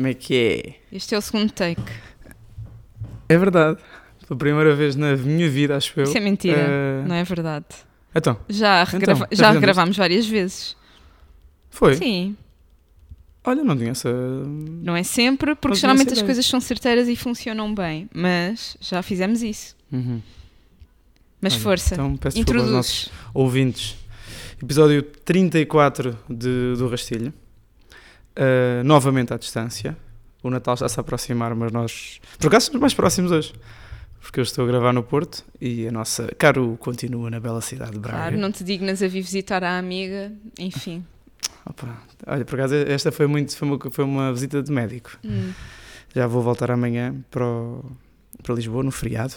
Como é que é? Este é o segundo take. É verdade. Pela primeira vez na minha vida, acho eu. Isso é mentira, eh, não é verdade. Então, Já, Então, regrava- já já regravámos várias vezes. foi. Sim, Olha, não tinha essa. não é sempre, porque geralmente as coisas são certeiras e funcionam bem, mas já fizemos isso. Uhum. Mas Olha, força, Então peço desculpa aos introduz. nossos ouvintes. Episódio 34 de, do Rastilho. Uh, novamente à distância. O Natal está-se a aproximar, mas nós. Por acaso estamos mais próximos hoje. Porque eu estou a gravar no Porto e a nossa Caro continua na bela cidade de Braga. Claro, não te dignas a vir visitar a amiga, enfim. Opa, olha, por acaso esta foi muito. Foi uma, foi uma visita de médico. Hum. Já vou voltar amanhã para, o- para Lisboa, no feriado.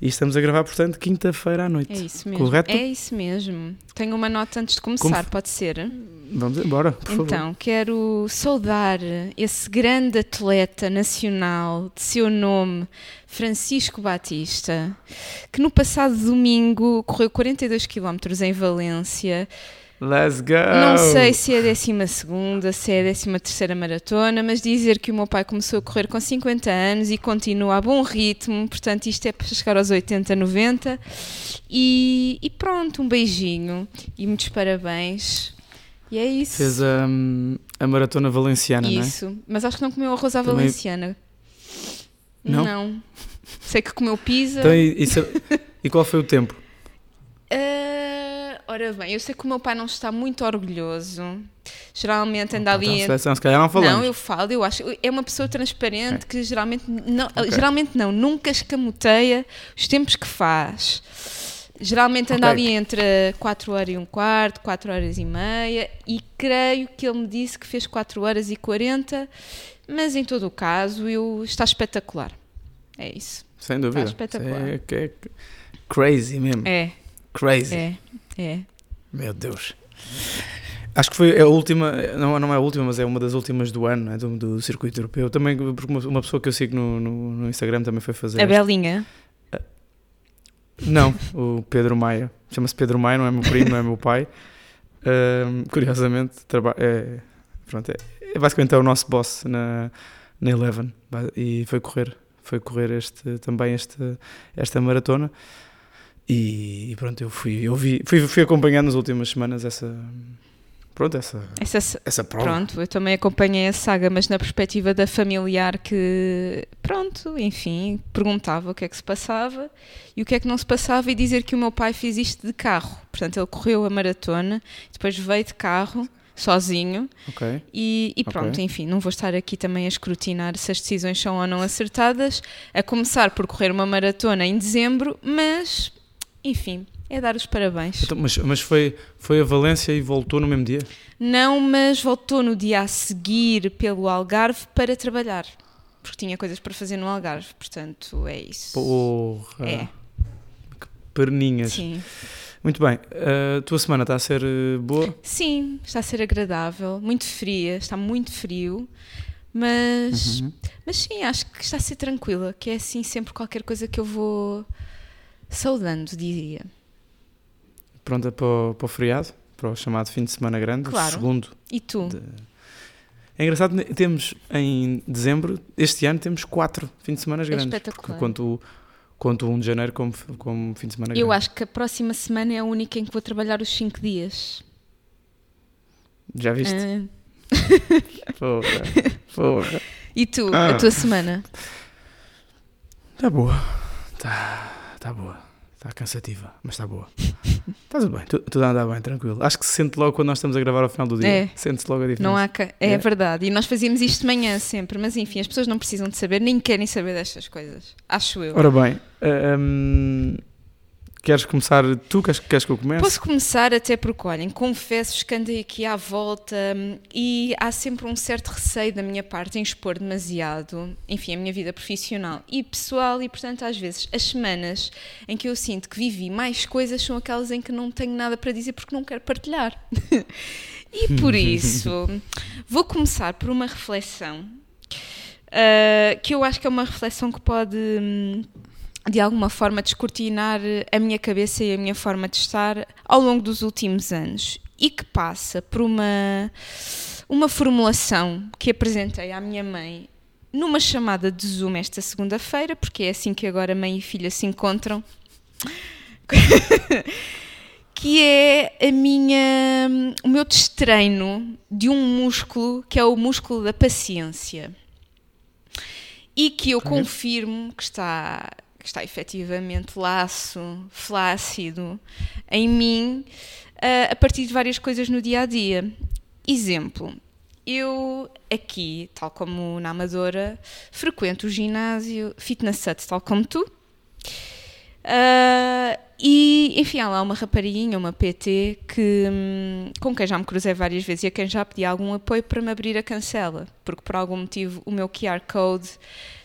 E estamos a gravar, portanto, quinta-feira à noite. É isso mesmo. Correto? É isso mesmo. Tenho uma nota antes de começar, Como- pode ser? Vamos embora, por favor. Então, quero saudar esse grande atleta nacional de seu nome, Francisco Batista, que no passado domingo correu 42 km em Valência. Let's go! Não sei se é a 12, se é a 13 maratona, mas dizer que o meu pai começou a correr com 50 anos e continua a bom ritmo, portanto, isto é para chegar aos 80, 90. E, e pronto, um beijinho e muitos parabéns. E é isso. Fez a, a maratona valenciana, não é? Isso, mas acho que não comeu arroz à Também- valenciana. Não? Sei que comeu pizza. Então, e, e e qual foi o tempo? Ora bem, eu sei que o meu pai não está muito orgulhoso. Geralmente anda Então, ali. seleção, se calhar não falamos. Não, eu falo, eu acho. É uma pessoa transparente que geralmente não, Ok. geralmente não, nunca escamoteia os tempos que faz. Geralmente anda ali entre 4 horas e um quarto, 4 horas e meia, e creio que ele me disse que fez 4 horas e 40, mas em todo o caso eu, está espetacular. É isso. Sem dúvida. Está espetacular. É, que é crazy mesmo. É, Crazy. é, é. Meu Deus. Acho que foi a última, não, não é a última, mas é uma das últimas do ano, né, do, do circuito europeu. Também, porque uma, uma pessoa que eu sigo no, no, no Instagram também foi fazer. A Belinha. Não, o Pedro Maia. Chama-se Pedro Maia, não é meu primo, não é meu pai. Ahm, curiosamente, é, pronto, é, é basicamente é o nosso boss na, na Eleven. E foi correr, foi correr este, também este, esta maratona. E, e pronto, eu fui, eu vi, fui, fui acompanhando nas últimas semanas essa, pronto, essa, Essa, essa prova. Pronto, eu também acompanhei a saga, mas na perspectiva da familiar que, pronto, enfim, perguntava o que é que se passava e o que é que não se passava e dizer que o meu pai fez isto de carro. Portanto, ele correu a maratona, depois veio de carro, sozinho, Ok. e, e pronto, enfim, não vou estar aqui também a escrutinar se as decisões são ou não acertadas, a começar por correr uma maratona em dezembro, mas, enfim, é dar os parabéns. Então, mas mas foi, foi a Valência e voltou no mesmo dia? Não, mas voltou no dia a seguir pelo Algarve para trabalhar. Porque tinha coisas para fazer no Algarve, portanto é isso. Porra. É, Que perninhas. sim. Muito bem. A tua semana está a ser eh, boa? Sim, está a ser agradável, muito fria, está muito frio, mas, Uhum. mas sim, acho que está a ser tranquila, que é assim sempre qualquer coisa que eu vou saudando, diria. Pronta para o, para o feriado? Para o chamado fim de semana grande? Claro. segundo. E tu? de- É engraçado, temos em dezembro, este ano temos quatro fins de semana grandes. espetacular. Porque conto, conto o 1 de janeiro como, como fim de semana Eu grande. acho que a próxima semana é a única em que vou trabalhar os 5 dias. Já viste? Ah, Porra. Porra. e tu, Ah. a tua semana? Está boa. Está tá boa. Está cansativa, mas está boa. Está tudo bem, tu- tudo a andar bem, tranquilo. Acho que se sente logo quando nós estamos a gravar ao final do dia. É. Sente-se logo a diferença. Não há ca- é É. verdade. E nós fazíamos isto de manhã sempre, mas enfim, as pessoas não precisam de saber, nem querem saber destas coisas. Acho eu. Ora bem, hum, queres começar tu? Queres, queres que eu comece? Posso começar até porque, olhem, confesso que andei aqui à volta hum, e há sempre um certo receio da minha parte em expor demasiado, enfim, a minha vida profissional e pessoal e, portanto, às vezes as semanas em que eu sinto que vivi mais coisas são aquelas em que não tenho nada para dizer porque não quero partilhar. e por isso, vou começar por uma reflexão ah, que eu acho que é uma reflexão que pode. hum, de alguma forma descortinar a minha cabeça e a minha forma de estar ao longo dos últimos anos e que passa por uma uma formulação que apresentei à minha mãe numa chamada de Zoom esta segunda-feira, porque é assim que agora mãe e filha se encontram. que é a minha, o meu destreino de um músculo que é o músculo da paciência e que eu confirmo que está que está efetivamente laço, flácido em mim uh, a partir de várias coisas no dia a dia. Exemplo, eu aqui, tal como na Amadora, frequento o ginásio Fitness Hut, tal como tu. Uh, e, enfim, há lá uma rapariguinha, uma PT, que, hum, com quem já me cruzei várias vezes e a quem já pedi algum apoio para me abrir a cancela, porque por algum motivo o meu QR Code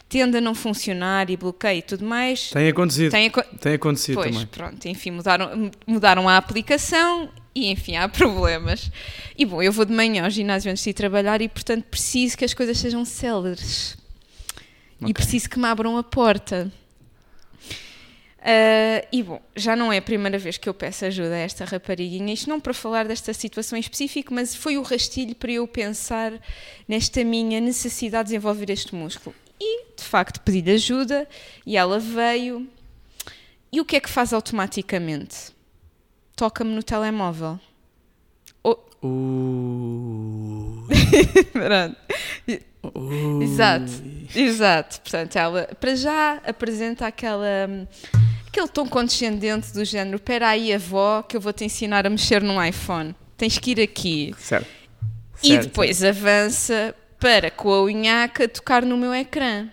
tende a não funcionar e bloqueia e tudo mais. Tem acontecido. Tem, aco tem acontecido pois, também. pronto, enfim, mudaram, mudaram a aplicação e, enfim, há problemas. E, bom, eu vou de manhã ao ginásio antes de ir trabalhar e, portanto, preciso que as coisas sejam céleres. Okay. E preciso que me abram a porta. Uh, e bom, já não é a primeira vez que eu peço ajuda a esta rapariguinha, isto não para falar desta situação em específico, mas foi o rastilho para eu pensar nesta minha necessidade de desenvolver este músculo. De facto, pedi-lhe ajuda e ela veio. E o que é que faz automaticamente? Toca-me no telemóvel. Oh. Uh. Uh. Exato, exato. Portanto, ela para já apresenta aquela aquele tom condescendente do género: espera aí, avó, que eu vou te ensinar a mexer num iPhone. Tens que ir aqui. Certo. E certo. depois avança para com a unhaca tocar no meu ecrã.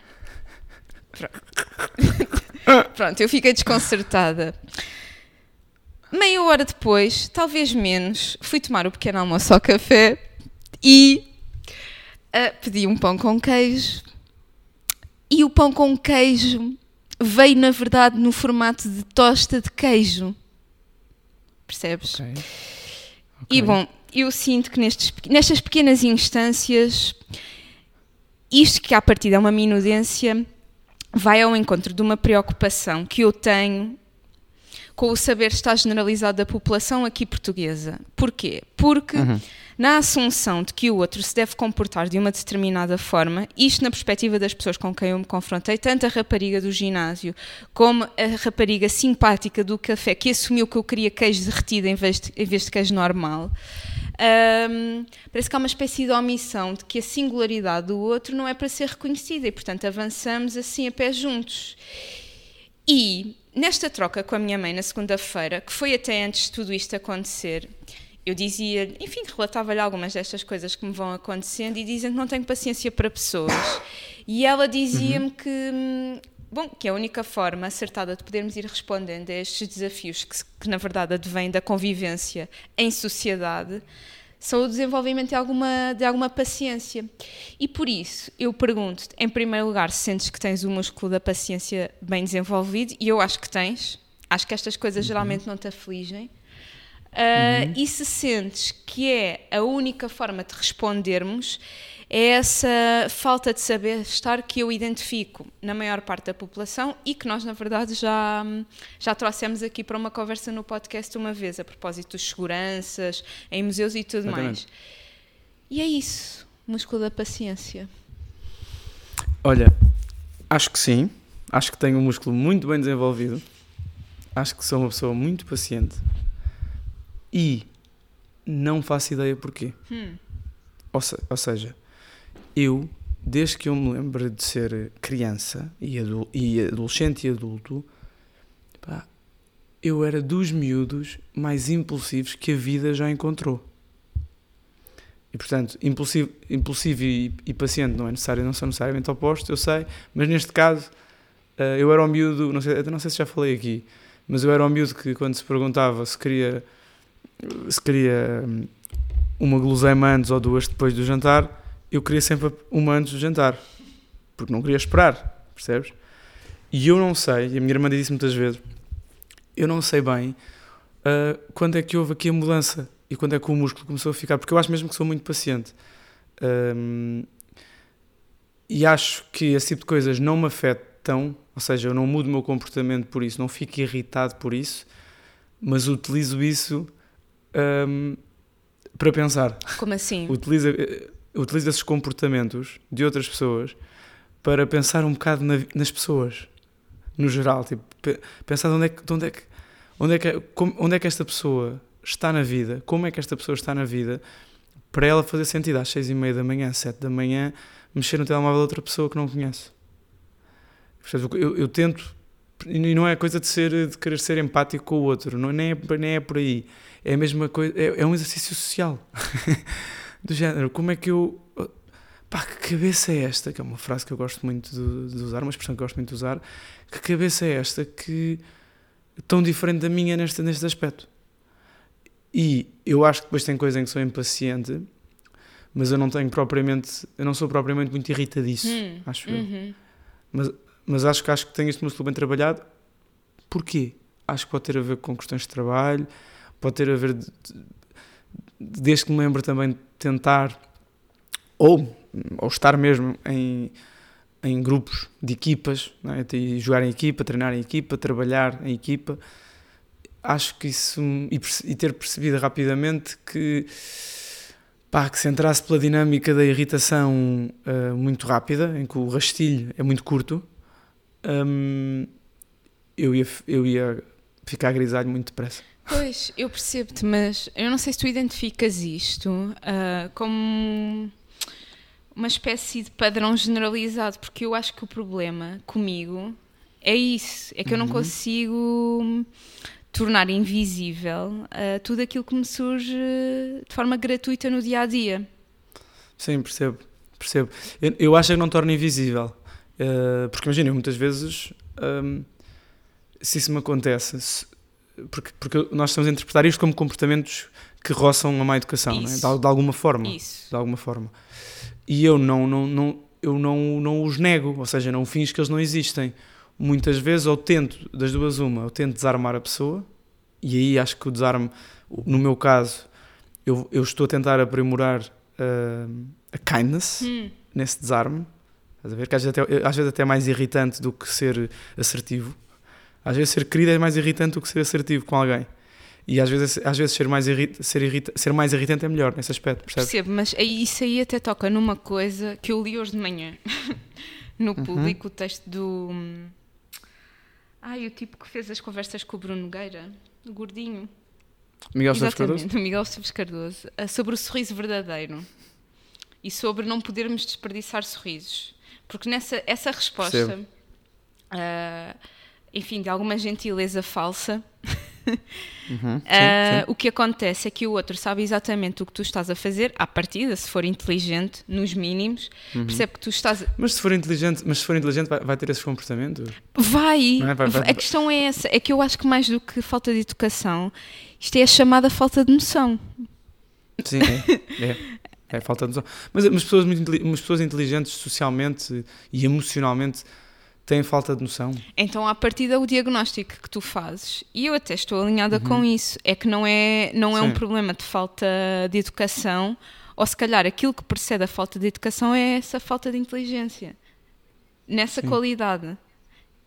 Pronto. Pronto, eu fiquei desconcertada. Meia hora depois, talvez menos, fui tomar o pequeno almoço ao café e uh, pedi um pão com queijo. E o pão com queijo veio, na verdade, no formato de tosta de queijo. Percebes? Okay. Okay. E bom, eu sinto que nestes, nestas pequenas instâncias, isto que à partida é uma minudência, vai ao encontro de uma preocupação que eu tenho com o saber estar generalizado da população aqui portuguesa. Porquê? Porque uhum na assunção de que o outro se deve comportar de uma determinada forma, isto na perspectiva das pessoas com quem eu me confrontei, tanto a rapariga do ginásio como a rapariga simpática do café, que assumiu que eu queria queijo derretido em vez de, em vez de queijo normal. Um, parece que há uma espécie de omissão de que a singularidade do outro não é para ser reconhecida e, portanto, avançamos assim a pé juntos. E nesta troca com a minha mãe na segunda-feira, que foi até antes de tudo isto acontecer, eu dizia, enfim, relatava-lhe algumas destas coisas que me vão acontecendo e dizem que não tenho paciência para pessoas. E ela dizia-me uhum. que, hum, bom, que a única forma acertada de podermos ir respondendo a estes desafios que, que na verdade advêm da convivência em sociedade são o desenvolvimento de alguma, de alguma paciência. E por isso, eu pergunto em primeiro lugar, se sentes que tens o músculo da paciência bem desenvolvido, e eu acho que tens, acho que estas coisas uhum. geralmente não te afligem, Uh, uhum. E se sentes que é a única forma de respondermos, é essa falta de saber estar que eu identifico na maior parte da população e que nós, na verdade, já, já trouxemos aqui para uma conversa no podcast uma vez, a propósito de seguranças, em museus e tudo Exatamente. mais. E é isso, músculo da paciência. Olha, acho que sim, acho que tenho um músculo muito bem desenvolvido, acho que sou uma pessoa muito paciente e não faço ideia porquê. Hum. Ou, se, ou, seja, eu, desde que eu me lembro de ser criança e, e adolescente e adulto, pá, eu era dos miúdos mais impulsivos que a vida já encontrou. E portanto, impulsivo, impulsivo e, e, paciente não é necessário, não são necessariamente opostos, eu sei, mas neste caso uh, eu era o miúdo, não sei, não sei se já falei aqui, mas eu era o miúdo que quando se perguntava se queria se queria hum, uma guloseima antes ou duas depois do jantar, eu queria sempre uma antes do jantar, porque não queria esperar, percebes? E eu não sei, e a minha irmã disse muitas vezes, eu não sei bem uh, quando é que houve aqui a mudança e quando é que o músculo começou a ficar, porque eu acho mesmo que sou muito paciente. Um, e acho que esse tipo de coisas não me afetam, ou seja, eu não mudo o meu comportamento por isso, não fico irritado por isso, mas utilizo isso um, para pensar. Como assim? Utiliza, utiliza esses comportamentos de outras pessoas para pensar um bocado na- nas pessoas, no geral. Tipo, pe- pensar de onde é que, de onde é que, onde é que, como- onde é que esta pessoa está na vida, como é que esta pessoa está na vida, para ela fazer sentido às seis e meia da manhã, às sete da manhã, mexer no telemóvel de outra pessoa que não conhece. Eu, eu tento, e não é coisa de, ser, de querer ser empático com o outro, não, nem, é, nem é por aí. É a mesma coisa, é, é um exercício social. Do género, como é que eu. Pá, que cabeça é esta? Que é uma frase que eu gosto muito de, de usar, uma expressão que eu gosto muito de usar. Que cabeça é esta que. tão diferente da minha neste, neste aspecto? E eu acho que depois tem coisa em que sou impaciente, mas eu não tenho propriamente. Eu não sou propriamente muito irritadiço, Hum, acho eu. uhum. Mas acho que acho que tenho este músculo bem trabalhado. Porquê? Acho que pode ter a ver com questões de trabalho, pode ter a ver, de- de- desde que me lembro também de tentar, ou, ou estar mesmo em, em grupos de equipas, é? e jogar em equipa, treinar em equipa, trabalhar em equipa. Acho que isso, e, e ter percebido rapidamente que, pá, que se entrasse pela dinâmica da irritação ah, muito rápida, em que o rastilho é muito curto, hum, eu, ia, eu ia ficar grisalho muito depressa. Pois, eu percebo-te, mas eu não sei se tu identificas isto ah, como uma espécie de padrão generalizado, porque eu acho que o problema comigo é isso, é que eu não Uhum. consigo tornar invisível ah, tudo aquilo que me surge de forma gratuita no dia a dia. Sim, percebo. percebo. Eu, eu acho que não torna invisível. Uh, porque imagina, muitas vezes, um, se isso me acontece, se- porque, porque nós estamos a interpretar isto como comportamentos que roçam a má educação, é? Isso. de, de alguma forma. Isso. De alguma forma. E eu não, não, não, eu não, não os nego, ou seja, não finjo que eles não existem. Muitas vezes, ou tento, das duas, uma, eu tento desarmar a pessoa, e aí acho que o desarme, no meu caso, eu, eu estou a tentar aprimorar uh, a kindness Hum, nesse desarme. Estás a ver? Que às vezes, até, às vezes até é mais irritante do que ser assertivo. Às vezes ser querido é mais irritante do que ser assertivo com alguém. E às vezes, às vezes ser, mais irrita, ser, irrita, ser mais irritante é melhor nesse aspecto, percebes? percebo, mas aí- isso aí até toca numa coisa que eu li hoje de manhã no Uhum. público, o texto do. Ai, o tipo que fez as conversas com o Bruno Nogueira, o gordinho. Miguel Esteves Cardoso? Miguel Esteves Cardoso, ah, sobre o sorriso verdadeiro e sobre não podermos desperdiçar sorrisos. Porque nessa essa resposta, Percebo. Enfim, de alguma gentileza falsa, Uhum, sim, ah, sim. o que acontece é que o outro sabe exatamente o que tu estás a fazer, à partida, se for inteligente, nos mínimos, Uhum. percebe que tu estás. Mas se for inteligente, mas se for inteligente vai, vai ter esses comportamentos? Vai! Não é? Vai- vai- A questão é essa, é que eu acho que mais do que falta de educação, isto é a chamada falta de noção. Sim, é. é. É falta de noção. Mas, mas, pessoas muito, mas pessoas inteligentes socialmente e emocionalmente têm falta de noção. Então, a partir do diagnóstico que tu fazes, e eu até estou alinhada Uhum. com isso, é que não é, não é um problema de falta de educação, ou se calhar aquilo que precede a falta de educação é essa falta de inteligência, nessa Sim. qualidade.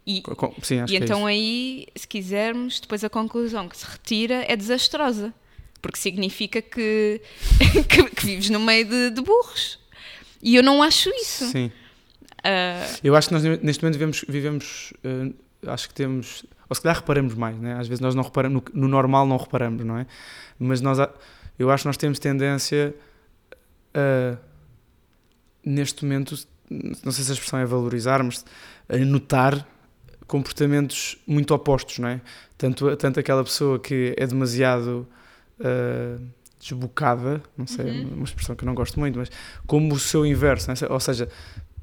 E, Sim, acho e que é então isso. aí, se quisermos, depois a conclusão que se retira é desastrosa, porque significa que, que, que vives no meio de, de burros. E eu não acho isso. Sim. Ah, Eu acho que nós neste momento vivemos, vivemos eh, acho que temos, ou se calhar reparamos mais, né? às vezes nós não reparamos, no, no normal não reparamos, não é? Mas nós, eu acho que nós temos tendência a, neste momento, não sei se a expressão é valorizar, mas a notar comportamentos muito opostos, não é? Tanto, tanto aquela pessoa que é demasiado eh, desbocada, não sei, Uhum. uma expressão que eu não gosto muito, mas como o seu inverso, é? ou seja,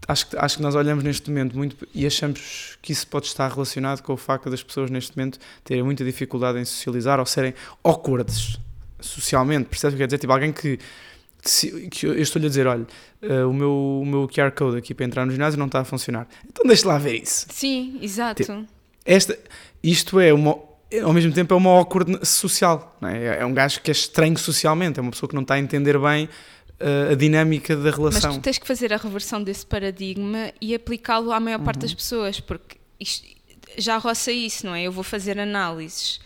acho que, acho que nós olhamos neste momento muito e achamos que isso pode estar relacionado com o facto das pessoas neste momento terem muita dificuldade em socializar ou serem awkwards socialmente, percebes o que quer dizer? Tipo, alguém que, que eu estou-lhe a dizer, olha, eh, o, meu, o meu QR Code aqui para entrar no ginásio não está a funcionar. Então deixa lá ver isso. sim, exato. Esta, isto é uma, ao mesmo tempo é uma awkward social, não é? É um gajo que é estranho socialmente, é uma pessoa que não está a entender bem a dinâmica da Mas relação. tu tens que fazer a reversão desse paradigma e aplicá-lo à maior parte Uhum. das pessoas, porque isto já roça isso, não é? Eu vou fazer análises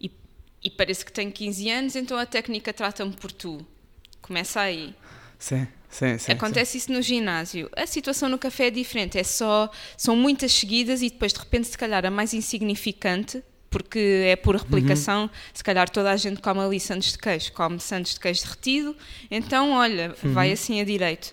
e, e parece que tenho 15 anos, então a técnica trata-me por tu. Começa aí. Sim, sim, sim. Acontece sim. isso no ginásio. A situação no café é diferente, é só são muitas seguidas e depois de repente se calhar a mais insignificante, porque é por replicação, uhum. se calhar toda a gente come ali sandes de queijo, come sandes de queijo derretido, então olha, uhum. vai assim a direito.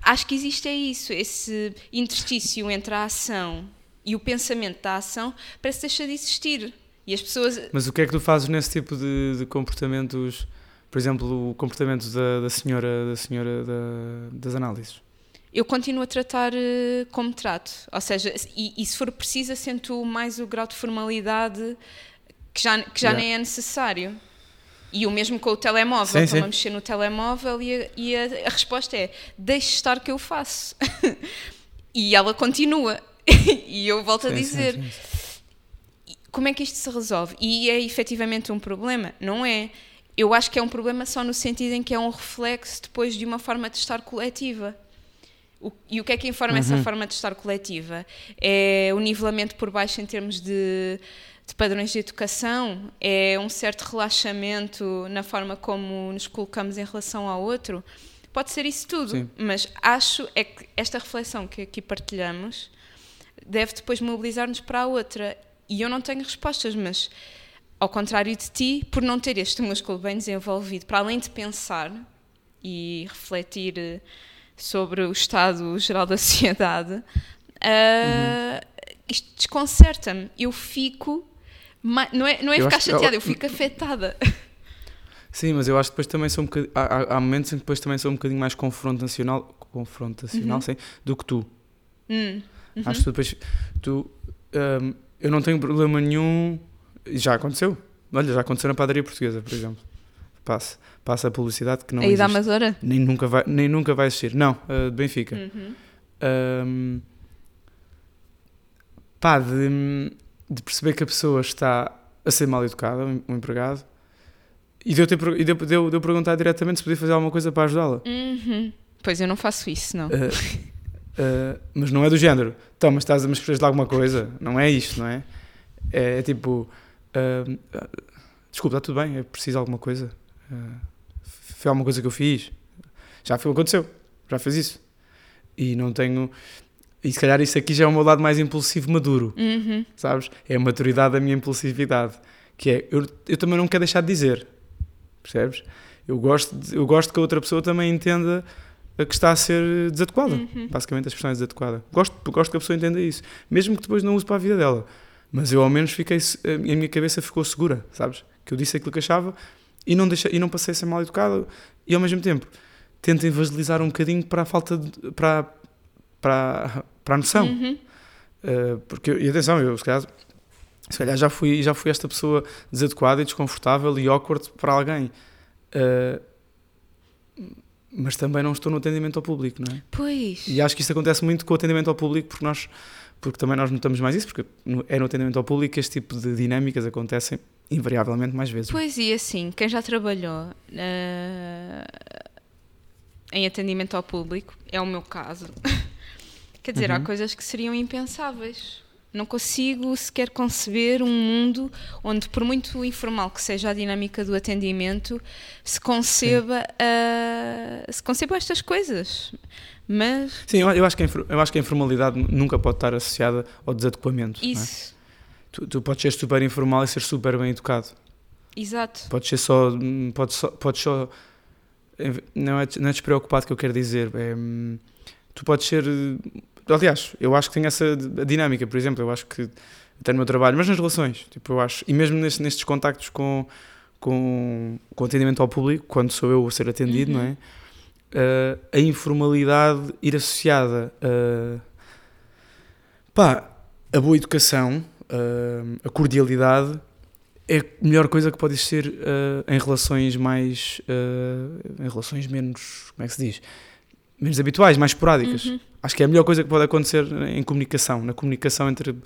Acho que existe é isso, esse interstício entre a ação e o pensamento da ação parece deixar de existir. E as pessoas... Mas o que é que tu fazes nesse tipo de, de comportamentos por exemplo, o comportamento da, da senhora, da senhora da, das análises? Eu continuo a tratar uh, como trato, ou seja, e, e, se for preciso, acento mais o grau de formalidade que já, que já yeah. nem é necessário. E o mesmo com o telemóvel, estou a mexer no telemóvel e, a, e a, a resposta é: deixe estar que eu faço. e ela continua. e eu volto sim, a dizer: sim, sim, como é que isto se resolve? E é efetivamente um problema? Não é eu acho que é um problema só no sentido em que é um reflexo depois de uma forma de estar coletiva. O, e o que é que informa uhum. essa forma de estar coletiva? É o nivelamento por baixo em termos de, de, padrões de educação? É um certo relaxamento na forma como nos colocamos em relação ao outro? Pode ser isso tudo, Sim. mas acho é que esta reflexão que aqui partilhamos deve depois mobilizar-nos para a outra. E eu não tenho respostas, mas ao contrário de ti, por não ter este músculo bem desenvolvido, para além de pensar e refletir eh, sobre o estado geral da sociedade, uh, uhum. isto desconcerta-me. Eu fico. Não é, não é ficar chateada, eu... eu fico afetada. Sim, mas eu acho que depois também sou um bocadinho. Há, há momentos em que depois também sou um bocadinho mais confrontacional, confrontacional uhum. sim, do que tu. Uhum. Acho que tu depois. Tu, um, eu não tenho problema nenhum já aconteceu. Olha, já aconteceu na padaria portuguesa, por exemplo. Passa, passa a publicidade que não Aí existe. da Amadora? Nem nunca vai, nem nunca vai existir. Não, uh, de Benfica. Uhum. Um, pá, de, de, perceber que a pessoa está a ser mal educada, um empregado, e deu, ter, e deu, deu, deu perguntar diretamente se podia fazer alguma coisa para ajudá-la. Uhum. Pois eu não faço isso, não. Uh, uh, mas não é do género. Então, mas estás a me de alguma coisa? Não é isto, não é? É, é tipo Uh, desculpa, está tudo bem, é preciso alguma coisa? Uh, foi alguma coisa que eu fiz? Já foi, aconteceu, já fez isso. E não tenho. E se calhar isso aqui já é o meu lado mais impulsivo, maduro, uhum. sabes? É a maturidade da minha impulsividade. Que é, eu, eu também não quero deixar de dizer, percebes? Eu gosto, de, eu gosto que a outra pessoa também entenda que está a ser desadequada. Uhum. Basicamente, a expressão é desadequada. Gosto, gosto que a pessoa entenda isso, mesmo que depois não use para a vida dela. Mas eu ao menos fiquei, a minha cabeça ficou segura, sabes? Que eu disse aquilo que achava e não, deixei, e não passei a ser mal educado e ao mesmo tempo tento evangelizar um bocadinho para a falta de, para, para, para a noção. Uhum. Uh, porque, e atenção, eu se calhar, se calhar já, fui, já fui esta pessoa desadequada e desconfortável e awkward para alguém. Uh, mas também não estou no atendimento ao público, não é? Pois. E acho que isso acontece muito com o atendimento ao público porque nós porque também nós notamos mais isso, porque é no atendimento ao público que este tipo de dinâmicas acontecem invariavelmente mais vezes. Pois e assim, quem já trabalhou uh, em atendimento ao público, é o meu caso, quer dizer, uhum. há coisas que seriam impensáveis. Não consigo sequer conceber um mundo onde, por muito informal que seja a dinâmica do atendimento, se conceba, uh, se conceba estas coisas. Mas... Sim, eu acho, que a, eu acho que a informalidade nunca pode estar associada ao desadequamento. É? Isso. Tu, tu podes ser super informal e ser super bem educado. Exato. Podes ser só. Podes só, podes só não, é, não é despreocupado que eu quero dizer. É, tu podes ser. Aliás, eu acho que tem essa dinâmica, por exemplo. Eu acho que até no meu trabalho, mas nas relações. Tipo, eu acho, e mesmo nestes, nestes contactos com, com, com atendimento ao público, quando sou eu a ser atendido, uhum. não é? uh, a informalidade ir associada a, pá, a boa educação, uh, a cordialidade, é a melhor coisa que pode existir uh, em relações mais. em relações menos. como é que se diz? Menos habituais, mais esporádicas. Uhum. Acho que é a melhor coisa que pode acontecer em comunicação, na comunicação entre,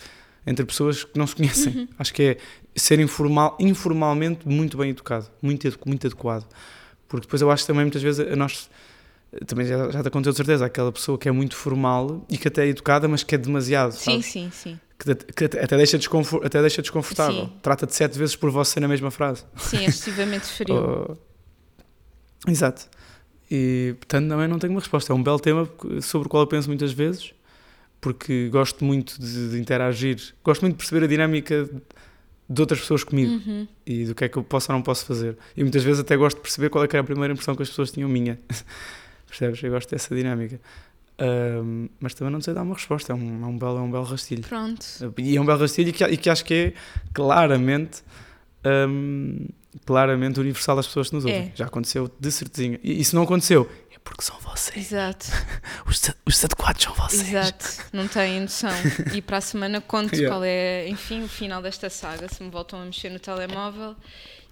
entre pessoas que não se conhecem. Uhum. Acho que é ser informal, informalmente muito bem educado, muito, muito adequado. Porque depois eu acho também muitas vezes a nós também já, já te aconteceu de certeza, aquela pessoa que é muito formal e que até é educada, mas que é demasiado. Sim, sabes? sim, sim. Que, que até, deixa até deixa desconfortável. Sim. Trata-te sete vezes por você na mesma frase. Sim, é excessivamente frio. Oh, Exato. E portanto também não tenho uma resposta. É um belo tema sobre o qual eu penso muitas vezes, porque gosto muito de, de interagir, gosto muito de perceber a dinâmica de outras pessoas comigo Uhum. e do que é que eu posso ou não posso fazer. E muitas vezes até gosto de perceber qual é que era a primeira impressão que as pessoas tinham minha. Percebes? Eu gosto dessa dinâmica. Mas também não sei dar uma resposta. É um, é um, belo, é um belo rastilho. Pronto. E é um belo rastilho que, e que acho que é claramente, hum, claramente universal às pessoas que nos ouvem. É. Já aconteceu de certezinha. E, e se não aconteceu, é porque são vocês. Exato, Os, os adequados são vocês. exato. Não têm noção. E para a semana conto Yeah. qual é, enfim, o final desta saga. Se me voltam a mexer no telemóvel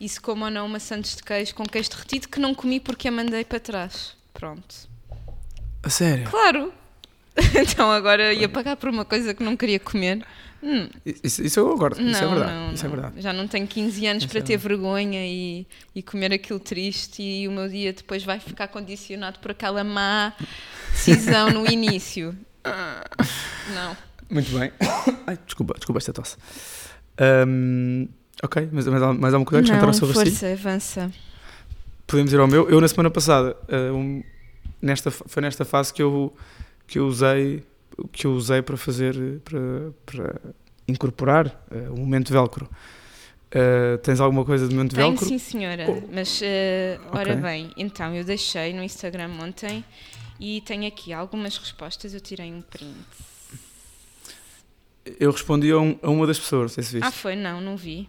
e se como ou não uma Santos de queijo com queijo derretido que não comi porque a mandei para trás. Pronto. A sério? Claro! Então agora ia pagar por uma coisa que não queria comer. Hum, Isso, isso eu acordo. não, isso é verdade. não, isso é não. verdade. Já não tenho 15 anos Isso para é ter vergonha e, e comer aquilo triste e o meu dia depois vai ficar condicionado por aquela má decisão no início. Não. Muito bem. Ai, desculpa, desculpa esta tosse. Hum, ok, mas mais, mais alguma coisa a acrescentar rastilho? força, avança. Podemos ir ao meu. Eu, na semana passada, uh, um- nesta, foi nesta fase que eu, que eu usei que eu usei para fazer para, para incorporar uh, o momento velcro. Uh, tens alguma coisa de momento Tenho velcro? sim, senhora. Oh. Mas, eh, ora Ok. bem, então eu deixei no Instagram ontem e tenho aqui algumas respostas. Eu tirei um print. Eu respondi a, um- a uma das pessoas, não sei se viste. Ah, foi? Não, não vi.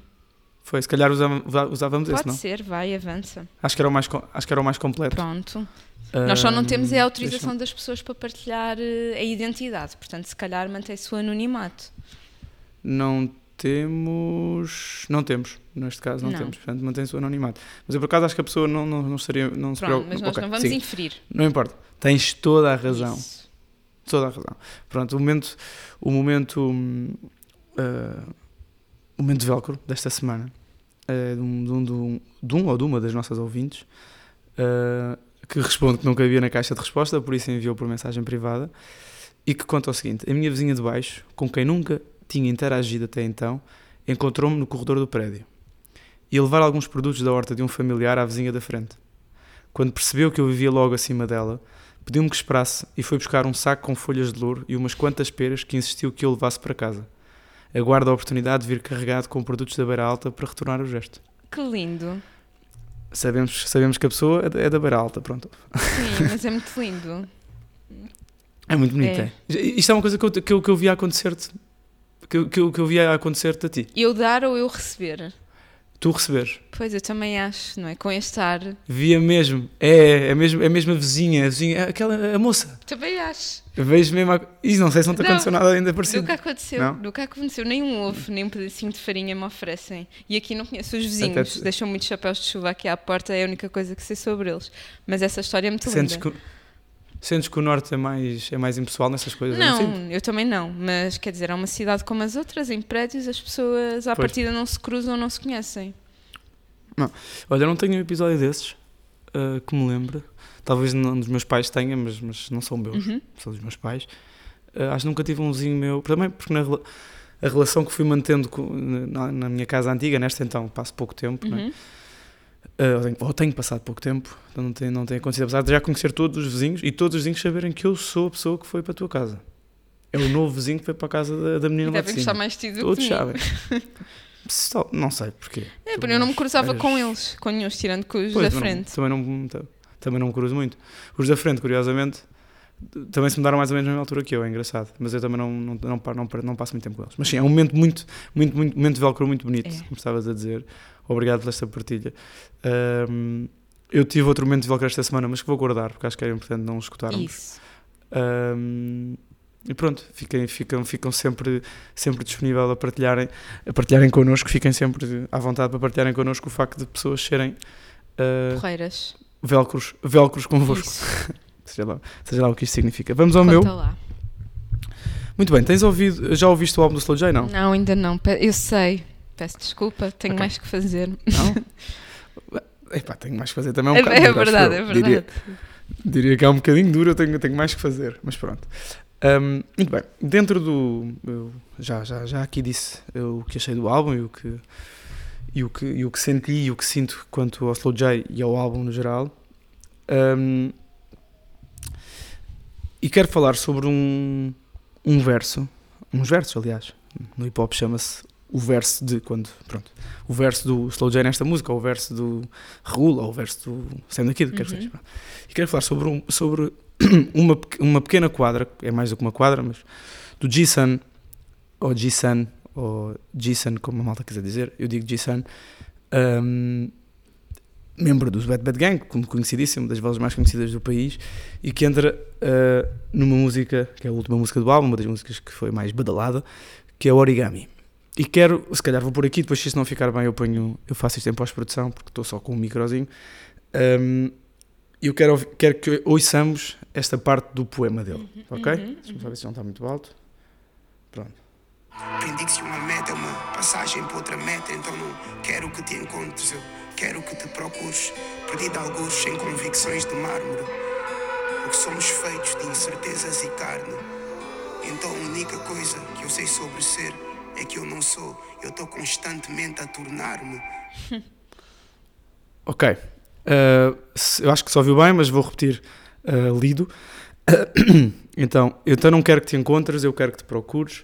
Foi, se calhar usávamos esse, Pode não? ser, vai, avança. Acho que era o mais, acho que era o mais completo. Pronto. Nós só não temos é a autorização das pessoas para partilhar eh, a identidade. Portanto, se calhar mantém-se o anonimato. Não temos. Não temos, neste caso, não, Não. temos. Portanto, mantém-se o anonimato. Mas eu, por acaso, acho que a pessoa não, não, não, estaria, não se Pronto, preocupa. mas nós Ok, não vamos siga. inferir. Não importa. Tens toda a razão. Isso. Toda a razão. Pronto, o momento. O momento. ah, o momento de velcro desta semana é de um, de, um, de, um, de um ou de uma das nossas ouvintes ah, que responde que não cabia na caixa de resposta, por isso enviou por mensagem privada e que conta o seguinte: A minha vizinha de baixo, com quem nunca tinha interagido até então, encontrou-me no corredor do prédio. Ia levar alguns produtos da horta de um familiar à vizinha da frente. Quando percebeu que eu vivia logo acima dela, pediu-me que esperasse e foi buscar um saco com folhas de louro e umas quantas peras que insistiu que eu levasse para casa. Aguardo a oportunidade de vir carregado com produtos da beira alta para retornar o gesto. Que lindo. Sabemos, sabemos que a pessoa é da- é da beira alta, pronto. Sim, mas é muito lindo. É muito bonito, É. é. Isto é uma coisa que eu, que eu, que eu via acontecer-te, que, eu- que, eu, que eu via acontecer-te a ti. Eu dar ou eu receber? Tu receberes. Pois, eu também acho, não é? Com este ar. Via mesmo. É, é mesmo, é mesmo a vizinha, a vizinha, é aquela, a moça. Também acho. Eu vejo mesmo. A... E não sei se não te aconteceu nada ainda parecido. Nunca aconteceu, Não? nunca aconteceu. Nem um ovo, nem um pedacinho de farinha me oferecem. E aqui não conheço os vizinhos, Até te- deixam muitos chapéus de chuva aqui à porta, é a única coisa que sei sobre eles. Mas essa história é muito Sentes linda. que, sentes que o Norte é mais, é mais impessoal nessas coisas? Eu Não, sinto. eu também não. Mas quer dizer, é uma cidade como as outras, em prédios, as pessoas à Pois. partida não se cruzam, não se conhecem. Olha, eu não tenho um episódio desses ah, que me lembre. Talvez um dos meus pais tenha, mas, mas não são meus, Uhum. são dos meus pais. Ah, acho que nunca tive um vizinho meu. Também porque na, a relação que fui mantendo com- na, na minha casa antiga, nesta então passo pouco tempo, não é? Uhum. Ah, ou tenho, ou tenho passado pouco tempo, então não tem, não tem acontecido. Apesar de já conhecer todos os vizinhos e todos os vizinhos saberem que eu sou a pessoa que foi para a tua casa. É o novo vizinho que foi para a casa da, da menina E lá de cima. mais de ti do que Todos sabem. Só- não sei porquê. É, porque eu não me cruzava Eras- com eles, com nenhum, tirando com os Pois, da não- frente. também, não, ta- também não me cruzo muito. Os da frente, curiosamente, também se mudaram mais ou menos na mesma altura que eu, é engraçado. Mas eu também não, não, não, não, não passo muito tempo com eles. Mas sim, é um momento muito, muito, muito, momento de velcro muito bonito, É. como estavas a dizer. Obrigado por esta partilha. Ahm, eu tive outro momento de velcro esta semana, mas que vou guardar, porque acho que era importante não escutarmos. Isso. Ahm, e pronto, fiquem, ficam, ficam sempre, sempre disponível a partilharem, a partilharem connosco, fiquem sempre à vontade para partilharem connosco o facto de pessoas serem Porreiras. velcros, velcros convosco, Isso. seja lá, seja lá o que isto significa. Vamos ao meu. Conta lá. Muito bem, tens ouvido, já ouviste o álbum do Slow J? Não? Não, ainda não. Eu sei. Peço desculpa, tenho Ok. mais que fazer. Não? Epá, tenho mais que fazer também. É, um É, bocado é verdade, é verdade. Diria, diria que é um bocadinho duro, eu tenho, tenho mais que fazer, mas pronto. Um, muito bem, dentro do. Eu já, já, já aqui disse o que achei do álbum e o que, e o que, e o que senti e o que sinto quanto ao Slow J e ao álbum no geral. Um, e quero falar sobre um, um verso, uns versos, aliás. No hip hop chama-se o verso de quando. Pronto. O verso do Slow J nesta música, ou o verso do Regula, ou o verso do Sam da Kid, uhum. quer que seja. E quero falar sobre, um, sobre uma, uma pequena quadra, é mais do que uma quadra, mas do G-Sun, ou G-Sun, ou G-Sun, como a malta quiser dizer, eu digo G-Sun, um, membro dos Bad Bad Gang, como conhecidíssimo, das vozes mais conhecidas do país, e que entra uh, numa música, que é a última música do álbum, uma das músicas que foi mais badalada, que é o Origami. E quero, se calhar vou por aqui, depois se isto não ficar bem eu ponho, eu faço isto em pós-produção, porque estou só com um microzinho. Um, eu quero, quero que ouçamos esta parte do poema dele, uhum, ok? Uhum, Deixa-me saber se não está muito alto. Pronto. Aprendi que se uma meta é uma passagem para outra meta, então não quero que te encontres, eu quero que te procures, perdido alguns sem convicções de mármore, porque somos feitos de incertezas e carne. Então a única coisa que eu sei sobre ser é que eu não sou, eu estou constantemente a tornar-me. ok. Uh, eu acho que só viu bem, mas vou repetir uh, lido. Então, eu então não quero que te encontres, eu quero que te procures.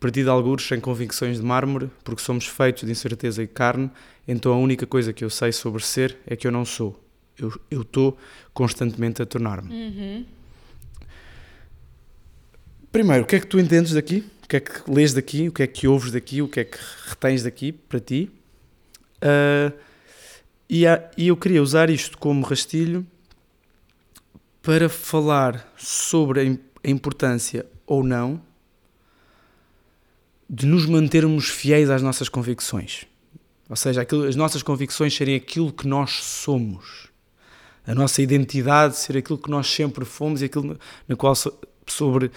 Perdido algures sem convicções de mármore, porque somos feitos de incerteza e carne, então a única coisa que eu sei sobre ser é que eu não sou. Eu estou constantemente a tornar-me. Uhum. Primeiro, o que é que tu entendes daqui? O que é que lês daqui? O que é que ouves daqui? O que é que retens daqui para ti? Uh, e, há, e eu queria usar isto como rastilho para falar sobre a importância ou não de nos mantermos fiéis às nossas convicções. Ou seja, aquilo, as nossas convicções serem aquilo que nós somos. A nossa identidade ser aquilo que nós sempre fomos e aquilo na qual, sobre,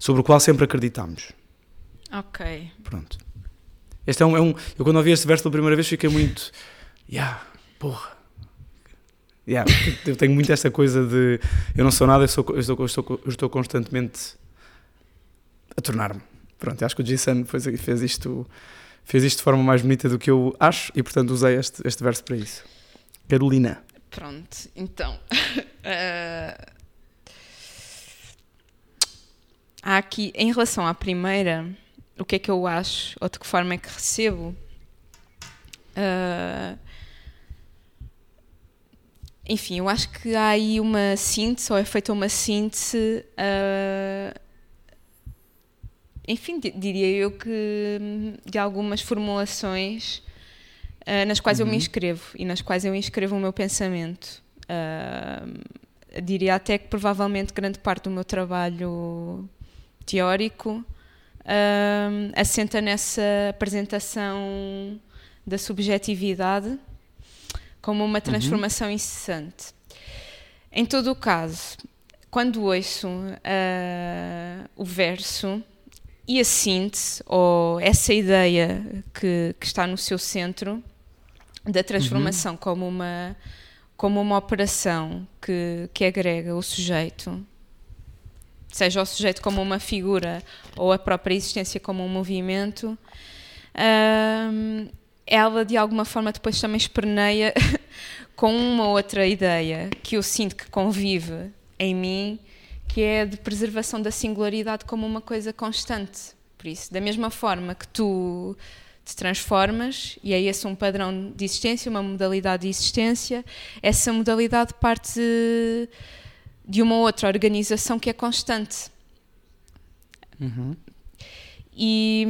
sobre o qual sempre acreditamos. Ok. Pronto. Este é um, é um, eu quando ouvi este verso pela primeira vez fiquei muito. Yeah, porra. Yeah, eu tenho muito esta coisa de eu não sou nada, eu, sou, eu, estou, eu, estou, eu estou constantemente a tornar-me. Pronto, acho que o Jason fez, fez, isto, fez isto de forma mais bonita do que eu acho e, portanto, usei este, este verso para isso. Carolina. Pronto, então. uh, há aqui, em relação à primeira, o que é que eu acho ou de que forma é que recebo. Uh, enfim, eu acho que há aí uma síntese, ou é feita uma síntese, uh, enfim, diria eu que de algumas formulações uh, nas quais uhum. eu me uhum. inscrevo e nas quais eu inscrevo o meu pensamento. Uh, diria até que provavelmente grande parte do meu trabalho teórico assenta nessa apresentação da subjetividade como uma uhum. transformação uhum. incessante. Em todo o caso, quando ouço uh, o verso e a síntese, ou essa ideia que, que está no seu centro, da transformação uhum. como, uma, como uma operação que, que agrega o sujeito, seja o sujeito como uma figura ou a própria existência como um movimento, uh, ela de alguma forma depois também esperneia com uma outra ideia que eu sinto que convive em mim, que é de preservação da singularidade como uma coisa constante. Por isso, da mesma forma que tu te transformas, e é esse um padrão de existência, uma modalidade de existência, essa modalidade parte de uma outra organização que é constante. Uhum. E,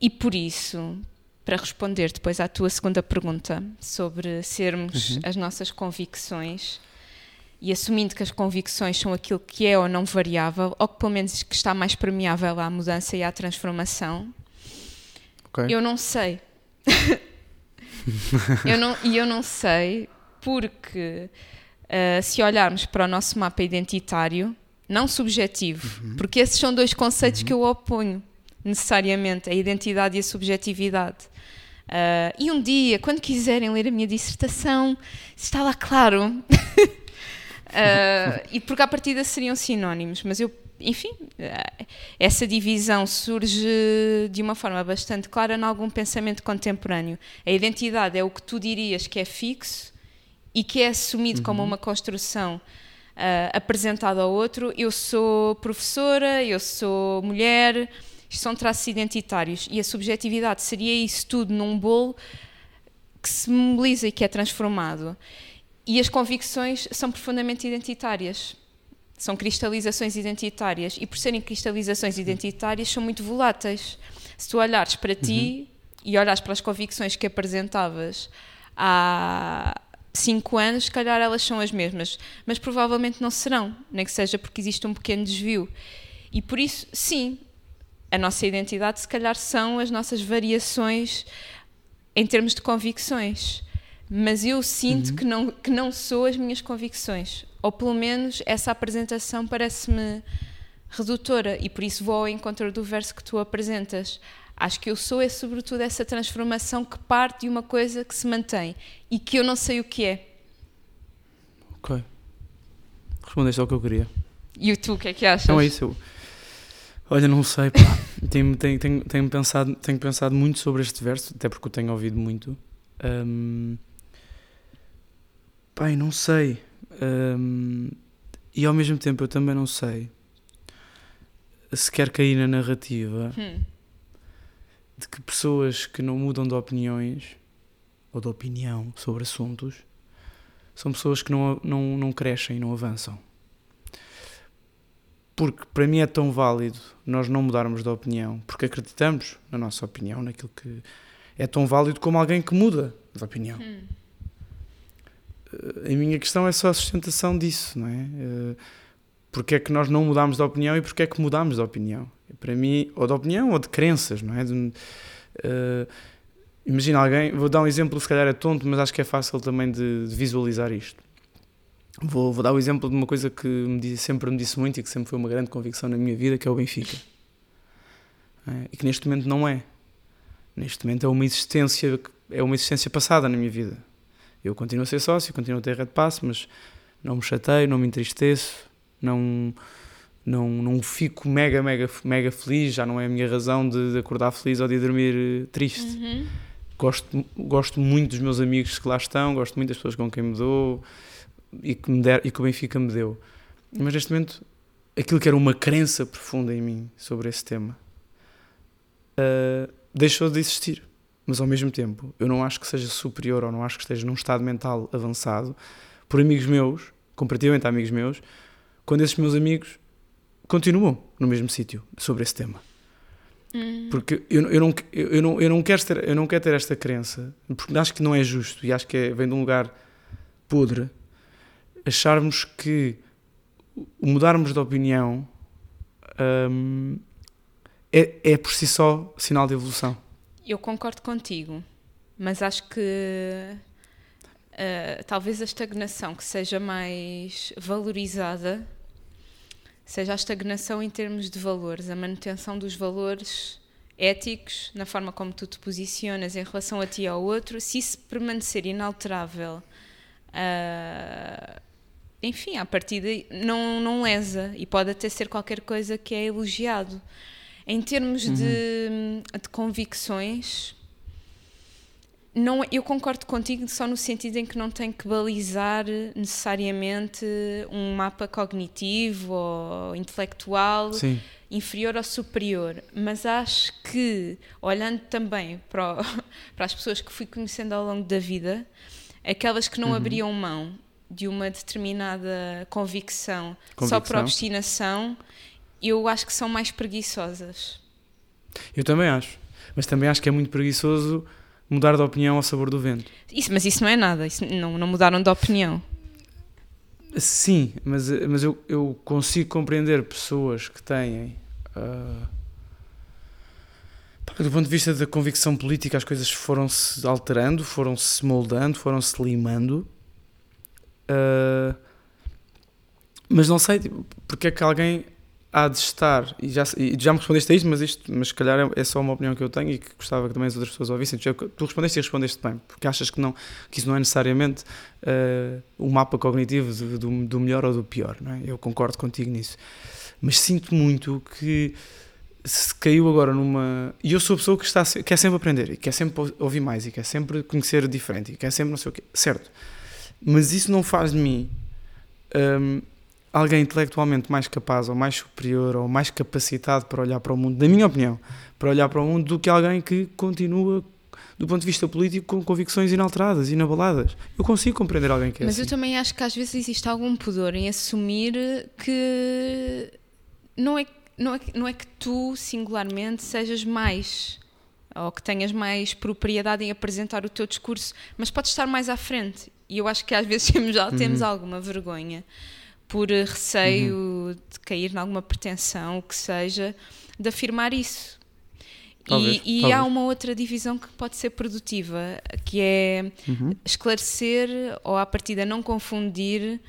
e por isso, para responder depois à tua segunda pergunta sobre sermos uhum. as nossas convicções e assumindo que as convicções são aquilo que é ou não variável, ou que pelo menos que está mais permeável à mudança e à transformação, okay. eu não sei. eu não, e eu não sei porque uh, se olharmos para o nosso mapa identitário, não subjetivo, uhum. porque esses são dois conceitos uhum. que eu oponho necessariamente, a identidade e a subjetividade. Uh, e um dia, quando quiserem ler a minha dissertação, está lá claro. uh, e porque à partida seriam sinónimos, mas eu enfim, essa divisão surge de uma forma bastante clara em algum pensamento contemporâneo. A identidade é o que tu dirias que é fixo e que é assumido uhum. como uma construção uh, apresentada ao outro. Eu sou professora, eu sou mulher, isto são traços identitários e a subjetividade seria isso tudo num bolo que se mobiliza e que é transformado. E as convicções são profundamente identitárias. São cristalizações identitárias. E por serem cristalizações identitárias, são muito voláteis. Se tu olhares para ti uhum. e olhares para as convicções que apresentavas há cinco anos, se calhar elas são as mesmas. Mas provavelmente não serão, nem que seja porque existe um pequeno desvio. E por isso, sim, a nossa identidade, se calhar, são as nossas variações em termos de convicções. Mas eu sinto uhum. que, não, que não sou as minhas convicções. Ou pelo menos essa apresentação parece-me redutora e por isso vou ao encontro do verso que tu apresentas. Acho que eu sou é sobretudo essa transformação que parte de uma coisa que se mantém e que eu não sei o que é. Ok. Respondeste ao que eu queria. E tu, o que é que achas? Não é isso. Eu... Olha, não sei, pá. tenho, tenho, tenho, tenho, pensado, tenho pensado muito sobre este verso, até porque o tenho ouvido muito. Um, pai, não sei. Um, e ao mesmo tempo eu também não sei se quer cair na narrativa hum. de que pessoas que não mudam de opiniões ou de opinião sobre assuntos são pessoas que não, não, não crescem, não avançam porque para mim é tão válido nós não mudarmos de opinião, porque acreditamos na nossa opinião, naquilo que é tão válido como alguém que muda de opinião. Hum. A minha questão é só a sustentação disso, não é? Eh, porque é que nós não mudamos de opinião e porque é que mudamos de opinião? Para mim, ou de opinião ou de crenças, não é? De, uh, imagina alguém, vou dar um exemplo, se calhar é tonto, mas acho que é fácil também de, de visualizar isto. Vou, vou, dar o exemplo de uma coisa que me sempre me disse muito e que sempre foi uma grande convicção na minha vida, que é o Benfica. É, e que neste momento não é. Neste momento é uma existência é uma existência passada na minha vida. Eu continuo a ser sócio, continuo a ter red pass, mas não me chateio, não me entristeço, não não não fico mega mega mega feliz, já não é a minha razão de, de acordar feliz ou de dormir eh, triste. Uhum. Gosto gosto muito dos meus amigos que lá estão, gosto muito das pessoas com quem me dou e que, me der, e que o Benfica me deu. Mas neste momento, aquilo que era uma crença profunda em mim sobre esse tema uh, deixou de existir. Mas ao mesmo tempo, eu não acho que seja superior ou não acho que esteja num estado mental avançado por amigos meus, comparativamente a amigos meus, quando esses meus amigos continuam no mesmo sítio sobre esse tema. Hum. Porque eu, eu, não, eu, não, eu, não quero ter, eu não quero ter esta crença, porque acho que não é justo e acho que é, vem de um lugar podre acharmos que mudarmos de opinião um, é, é por si só sinal de evolução. Eu concordo contigo, mas acho que uh, talvez a estagnação que seja mais valorizada seja a estagnação em termos de valores, a manutenção dos valores éticos na forma como tu te posicionas em relação a ti e ao outro, se isso permanecer inalterável. Uh, enfim, a partir daí não, não lesa e pode até ser qualquer coisa que é elogiado. Em termos uhum. de, de convicções, não, eu concordo contigo só no sentido em que não tem que balizar necessariamente um mapa cognitivo ou intelectual Sim. inferior ou superior, mas acho que, olhando também para, o, para as pessoas que fui conhecendo ao longo da vida, aquelas que não uhum. abriam mão de uma determinada convicção, convicção, só por obstinação, eu acho que são mais preguiçosas. Eu também acho. Mas também acho que é muito preguiçoso mudar de opinião ao sabor do vento. Isso, mas isso não é nada, isso não, não mudaram de opinião. Sim, mas, mas eu, eu consigo compreender pessoas que têm. Uh, do ponto de vista da convicção política, as coisas foram-se alterando, foram-se moldando, foram-se limando Uh, mas não sei tipo, porque é que alguém há de estar, e já, e já me respondeste a isto, mas isto, mas se calhar é, é só uma opinião que eu tenho e que gostava que também as outras pessoas ouvissem. Tu respondeste e respondeste bem, porque achas que, não, que isso não é necessariamente uh, um mapa cognitivo do, do, do, melhor ou do pior, não é? Eu concordo contigo nisso. Mas sinto muito que se caiu agora numa. E eu sou a pessoa que está, quer sempre aprender, e quer sempre ouvir mais, e quer sempre conhecer diferente, e quer sempre não sei o quê. Certo. Mas isso não faz de mim um, alguém intelectualmente mais capaz, ou mais superior, ou mais capacitado para olhar para o mundo, na minha opinião, para olhar para o mundo, do que alguém que continua do ponto de vista político com convicções inalteradas, inabaladas. Eu consigo compreender alguém que é Mas assim. eu também acho que às vezes existe algum pudor em assumir que não é, não é, não é que tu, singularmente, sejas mais ou que tenhas mais propriedade em apresentar o teu discurso, mas podes estar mais à frente. E eu acho que às vezes já temos Uhum. alguma vergonha por eh, receio Uhum. de cair em alguma pretensão, o que seja, de afirmar isso. Talvez, e e talvez. há uma outra divisão que pode ser produtiva, que é Uhum. esclarecer ou à partida não confundir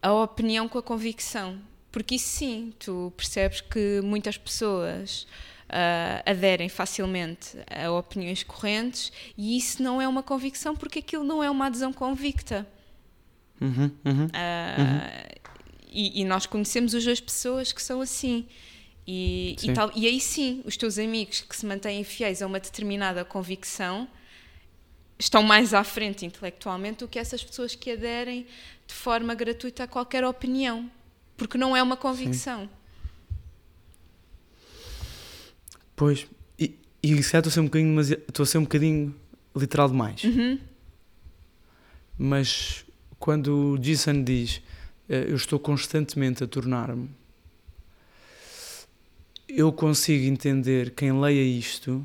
a opinião com a convicção. Porque isso sim, tu percebes que muitas pessoas ah, aderem facilmente a opiniões correntes e isso não é uma convicção porque aquilo não é uma adesão convicta. Uhum, uhum. Ah, e, e nós conhecemos as duas pessoas que são assim. E, e, Sim. tal, e aí sim, os teus amigos que se mantêm fiéis a uma determinada convicção estão mais à frente intelectualmente do que essas pessoas que aderem de forma gratuita a qualquer opinião. Porque não é uma convicção. Pois, e, e se calhar estou a ser um bocadinho, estou a ser um bocadinho literal demais. Uhum. Mas quando o Jason diz eh, eu estou constantemente a tornar-me, eu consigo entender quem leia isto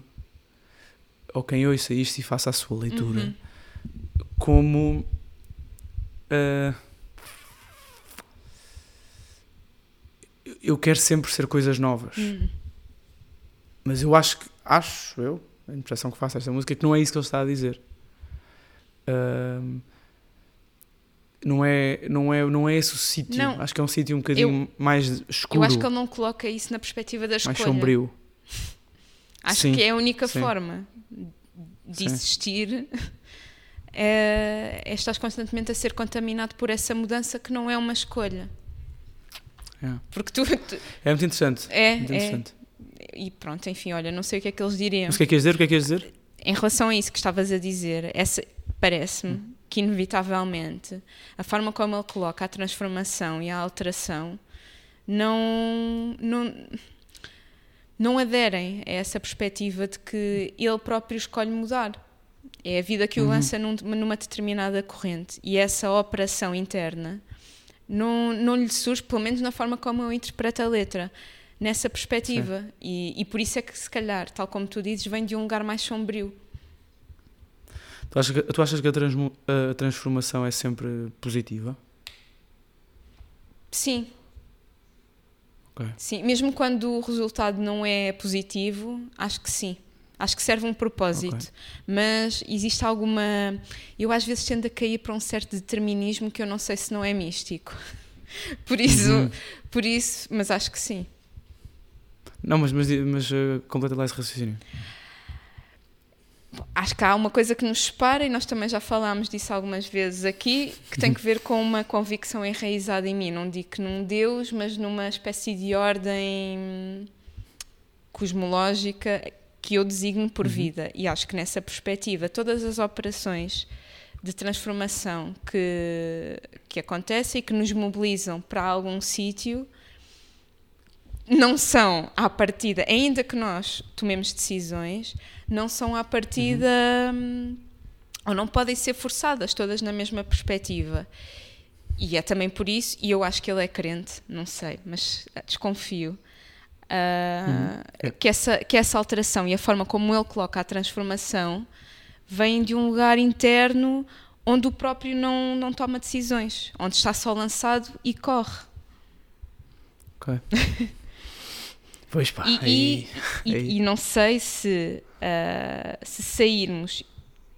ou quem ouça isto e faça a sua leitura Uhum. como eh, eu quero sempre ser coisas novas. Uhum. Mas eu acho que, acho eu, a impressão que faço esta música, é que não é isso que ele está a dizer. Ahm, não, é, não, é, não é esse o sítio. Não. Acho que é um sítio um bocadinho mais escuro, Eu acho que ele não coloca isso na perspectiva da mais escolha. sombrio. Acho Sim, que é a única sim. forma de existir. É, é estás constantemente a ser contaminado por essa mudança que não é uma escolha. É. Porque tu. tu- É muito interessante. é, muito é. interessante. E pronto, enfim, olha, não sei o que é que eles diriam. Mas o que é que queres dizer? O que é que queres dizer? Em relação a isso que estavas a dizer, essa parece-me que inevitavelmente a forma como ele coloca a transformação e a alteração não, não, não aderem a essa perspectiva de que ele próprio escolhe mudar. É a vida que o Uhum. lança num- numa determinada corrente e essa operação interna não, não lhe surge, pelo menos na forma como eu interpreto a letra, nessa perspectiva. E, e por isso é que, se calhar, tal como tu dizes, vem de um lugar mais sombrio. Tu achas que, tu achas que a, transmu- a transformação é sempre positiva? Sim. Ok. Sim, mesmo quando o resultado não é positivo, acho que sim. Acho que serve um propósito. Ok. Mas existe alguma. Eu às vezes tendo a cair para um certo determinismo que eu não sei se não é místico. Por isso, Uhum. por isso, mas acho que sim. Não, mas, mas, mas uh, completa lá esse raciocínio. Acho que há uma coisa que nos separa, e nós também já falámos disso algumas vezes aqui, que tem que ver com uma convicção enraizada em mim. Não digo que num Deus, mas numa espécie de ordem cosmológica que eu designo por vida. E acho que nessa perspectiva, todas as operações de transformação que, que acontecem e que nos mobilizam para algum sítio não são à partida, ainda que nós tomemos decisões, não são à partida hum, ou não podem ser forçadas todas na mesma perspectiva. E é também por isso, e eu acho que ele é crente, não sei, mas ah, desconfio, É. que, essa, que essa alteração e a forma como ele coloca a transformação vem de um lugar interno onde o próprio não, não toma decisões, onde está só lançado e corre. Ok. pois pá. E, aí- e- e- aí. e não sei se, ah, se sairmos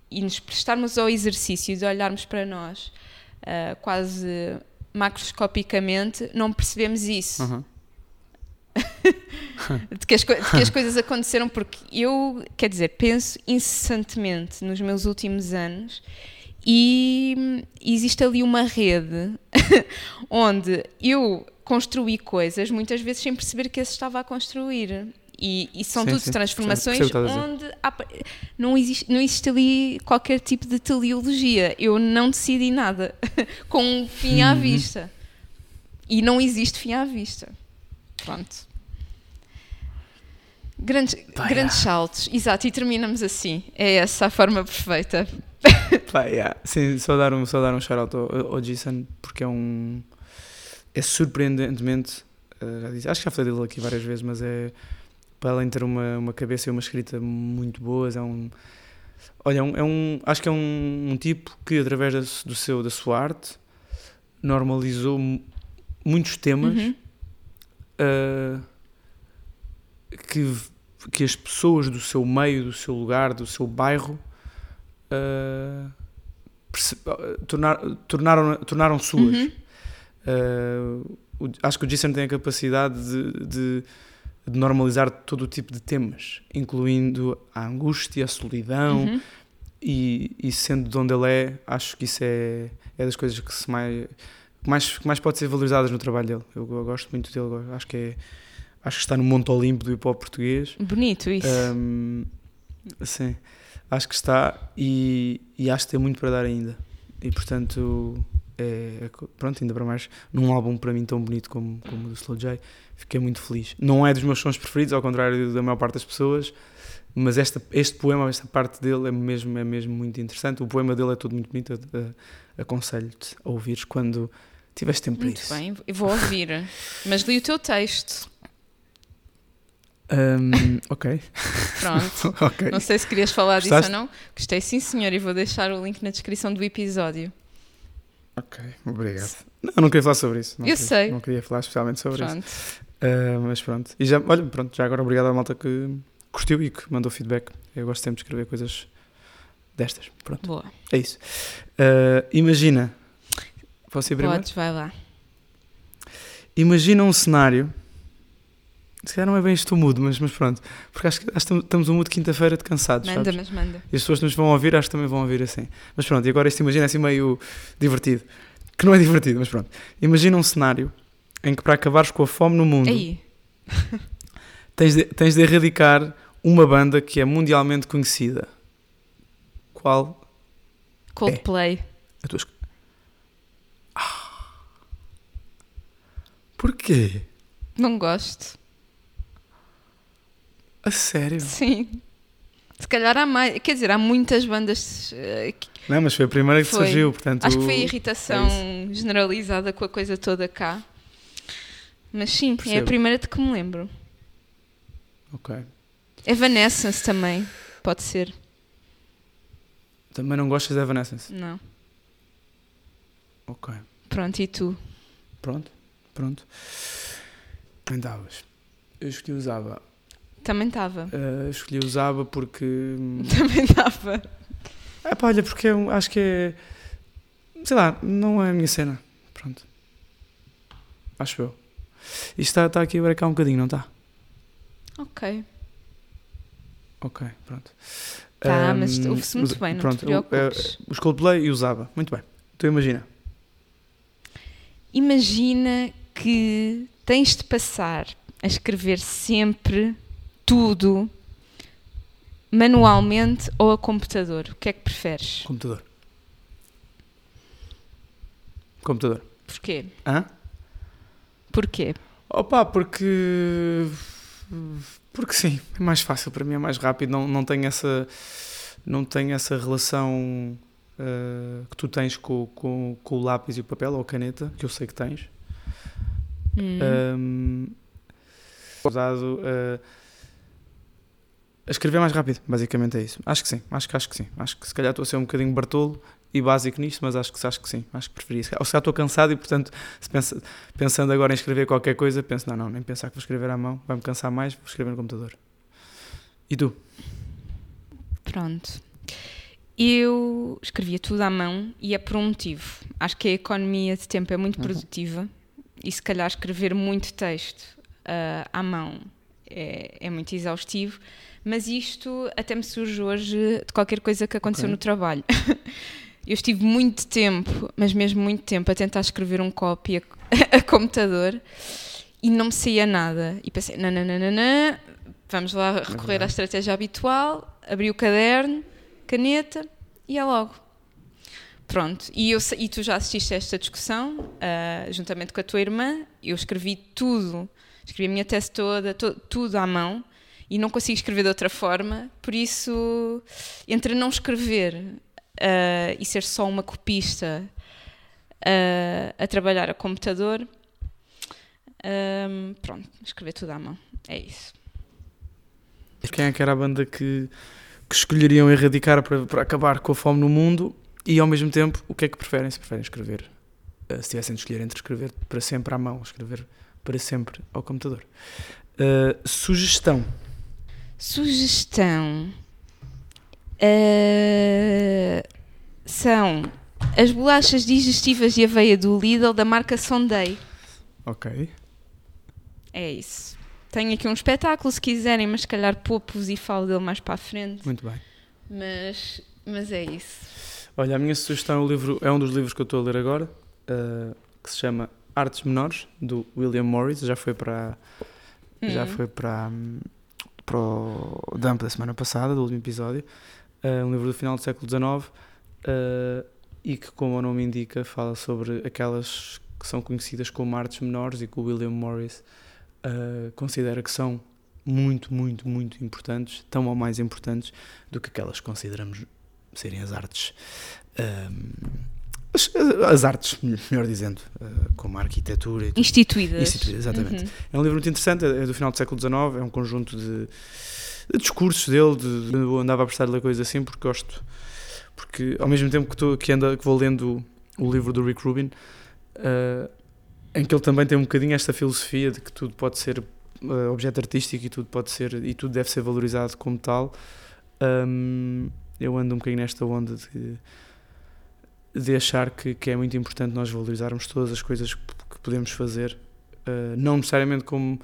e nos prestarmos ao exercício de olharmos para nós ah, quase macroscopicamente, não percebemos isso. Aham. de, que as, de que as coisas aconteceram, porque eu, quer dizer, penso incessantemente nos meus últimos anos e existe ali uma rede onde eu construí coisas muitas vezes sem perceber que esse estava a construir. E, e são Sim, tudo sim, transformações a onde há- não, existe, não existe ali qualquer tipo de teleologia. Eu não decidi nada com um fim à Uhum. vista. E não existe fim à vista. Pronto. Grandes, Pá, grandes saltos, exato, e terminamos assim. É essa a forma perfeita. Pá, yeah. Sim, só dar um, só dar um shout-out ao, ao Jason, porque é um. É surpreendentemente. eh, já disse, acho que já falei dele aqui várias vezes, mas é. Para além de ter uma, uma cabeça e uma escrita muito boas, é um. Olha, é um, é um- acho que é um, um tipo que, através da, do seu, da sua arte, normalizou mu- muitos temas Uhum. uh, que, que as pessoas do seu meio, do seu lugar, do seu bairro uh, tornar- tornaram, tornaram suas. Uhum. Uh, o- acho que o Jason tem a capacidade de, de- de normalizar todo o tipo de temas, incluindo a angústia, a solidão, Uhum. e, e sendo de onde ele é, acho que isso é, é das coisas que, se mais, que, mais, que mais pode ser valorizadas no trabalho dele. Eu, eu gosto muito dele, eu acho que, é, acho que está no Monte Olimpo do hip hop português. Bonito isso. Um, sim, acho que está e, e acho que tem muito para dar ainda. E portanto, é, pronto, ainda para mais num álbum para mim tão bonito como, como o do Slow J, fiquei muito feliz. Não é dos meus sons preferidos, ao contrário da maior parte das pessoas, mas esta, este poema, esta parte dele é mesmo, é mesmo muito interessante. O poema dele é todo muito bonito. eh, Aconselho-te a ouvires quando tiveres tempo para Muito isso. bem, eu vou ouvir. Mas li o teu texto. Um, ok, Pronto. ok. Não sei se querias falar disso Gostaste? ou não. Gostei sim, senhor, e vou deixar o link na descrição do episódio. Ok, obrigado. Não, não queria falar sobre isso. Não Eu queria- sei. Não queria falar especialmente sobre isso. Pronto. Uh, mas pronto. E já, olha, pronto, já agora obrigado à malta que curtiu e que mandou feedback. Eu gosto sempre de escrever coisas destas. Pronto, Boa. é isso. Uh, imagina. Posso ir primeiro? Podes, vai lá. Imagina um cenário. Se calhar não é bem isto o mood, mas, mas pronto. Porque acho que, acho que estamos um mood quinta-feira de cansados. Manda, sabes? mas manda. E as pessoas que nos vão ouvir, acho que também vão ouvir assim. Mas pronto, e agora este imagina é assim meio divertido. Que não é divertido, mas pronto. Imagina um cenário em que para acabares com a fome no mundo, Aí. tens de, tens de erradicar uma banda que é mundialmente conhecida. Qual Coldplay. a tua escolha? Ah. Porquê? Não gosto. A sério? Sim. Se calhar há mais. Quer dizer, há muitas bandas. eh, que- Não, mas foi a primeira que Foi. surgiu, portanto... Acho que foi a irritação é generalizada com a coisa toda cá. Mas sim, é a Percebo. primeira de que me lembro. Ok. Evanescence também. Pode ser. Também não gostas da Evanescence? Não. Ok. Pronto, e tu? Pronto, pronto. Também davas. Eu escolhi Zaba. Também estava. Uh, escolhi o Zaba porque. hum, Também estava. É pá, olha, porque é um- acho que é. Sei lá, não é a minha cena. Pronto. Acho eu. Isto está, está aqui a brecar um bocadinho, não está? Ok. Ok, pronto. Tá, Um, mas ouve-se muito bem, não pronto, te o- preocupes. é, os Coldplay e o Zaba. Muito bem. Tu imagina. Imagina que tens de passar a escrever sempre tudo manualmente ou a computador. O que é que preferes? Computador. Computador. Porquê? Hã? Porquê? Opa, porque. Porque sim, é mais fácil para mim, é mais rápido, não, não tem essa. Não tem essa relação eh, que tu tens com, com, com o lápis e o papel ou a caneta, que eu sei que tens. Hum. Um, usado eh, a escrever mais rápido, basicamente é isso. Acho que sim, acho que acho que sim. Acho que se calhar estou a ser um bocadinho bartolo e básico nisto, mas acho que acho que sim, acho que preferia. Ou se calhar estou cansado e portanto, pensa- pensando agora em escrever qualquer coisa, penso, não, não, nem pensar que vou escrever à mão, vai-me cansar mais, vou escrever no computador. E tu? Pronto. Eu escrevia tudo à mão e é por um motivo. Acho que a economia de tempo é muito Uhum. produtiva e se calhar escrever muito texto ah, à mão é, é muito exaustivo, mas isto até me surge hoje de qualquer coisa que aconteceu Ok. no trabalho. Eu estive muito tempo, mas mesmo muito tempo, a tentar escrever um copy a, a computador e não me saía nada. E pensei, não, não, não, não, não, vamos lá recorrer à estratégia habitual, abri o caderno, caneta e é logo. Pronto, e, eu, e tu já assististe a esta discussão, uh, juntamente com a tua irmã, eu escrevi tudo, escrevi a minha tese toda, to, tudo à mão, e não consigo escrever de outra forma, por isso, entre não escrever uh, e ser só uma copista uh, a trabalhar a computador, um, pronto, escrever tudo à mão, é isso. Quem é que era a banda que, que escolheriam erradicar para, para acabar com a fome no mundo e ao mesmo tempo, o que é que preferem? Se preferem escrever, se tivessem de escolher entre escrever para sempre à mão, escrever para sempre ao computador. Uh, sugestão. Sugestão. Uh, são as bolachas digestivas de aveia do Lidl da marca Sunday. Ok. É isso. Tenho aqui um espetáculo se quiserem, mas se calhar poupo-vos e falo dele mais para a frente. Muito bem. Mas, mas é isso. Olha, a minha sugestão é, um livro, é um dos livros que eu estou a ler agora, uh, que se chama Artes Menores, do William Morris. Já foi para. Hum. Já foi para. Para o Dump da semana passada, do último episódio. Uh, um livro do final do século XIX uh, eh, e que, como o nome indica, fala sobre aquelas que são conhecidas como artes menores e que o William Morris considera que são muito, muito, muito importantes, tão ou mais importantes do que aquelas que consideramos serem as artes. As, as, artes, melhor dizendo, uh, como a arquitetura. Instituídas. Instituídas, exatamente. Uhum. É um livro muito interessante, é do final do século XIX, é um conjunto de, de discursos dele, de, de, eu andava a prestar ler coisas assim porque gosto, porque ao mesmo tempo que, tô, que, anda, que vou lendo o, o livro do Rick Rubin, uh, em que ele também tem um bocadinho esta filosofia de que tudo pode ser uh, objeto artístico e tudo pode ser e tudo deve ser valorizado como tal. Um, eu ando um bocadinho nesta onda de, de achar que, que é muito importante nós valorizarmos todas as coisas que, podemos fazer, uh, não necessariamente como,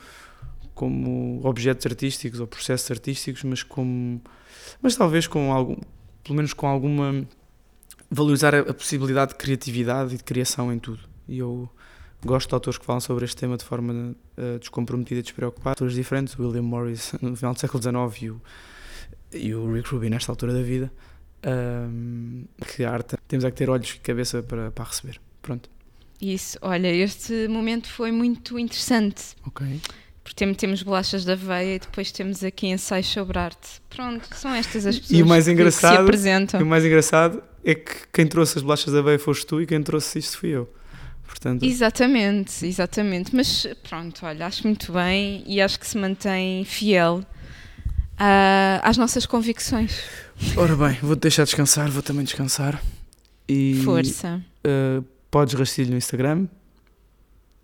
como objetos artísticos ou processos artísticos, mas como mas talvez com algum, pelo menos com alguma valorizar a, a possibilidade de criatividade e de criação em tudo. E eu gosto de autores que falam sobre este tema de forma uh, descomprometida e despreocupada. Autores diferentes, William Morris no final do século XIX e o e o Rick Rubin nesta altura da vida, um, que arte temos é que ter olhos e cabeça para, para receber. Pronto. Isso, olha, este momento foi muito interessante. Ok. Porque temos bolachas da aveia e depois temos aqui ensaios sobre arte. Pronto, são estas as pessoas e o mais engraçado, que se apresentam. E o mais engraçado é que quem trouxe as bolachas da aveia foste tu e quem trouxe isto fui eu. Portanto... Exatamente, exatamente. Mas pronto, olha, acho muito bem e acho que se mantém fiel uh, às nossas convicções. Ora bem, vou-te deixar descansar, vou também descansar. E, Força. Uh, podes rastilho no Instagram.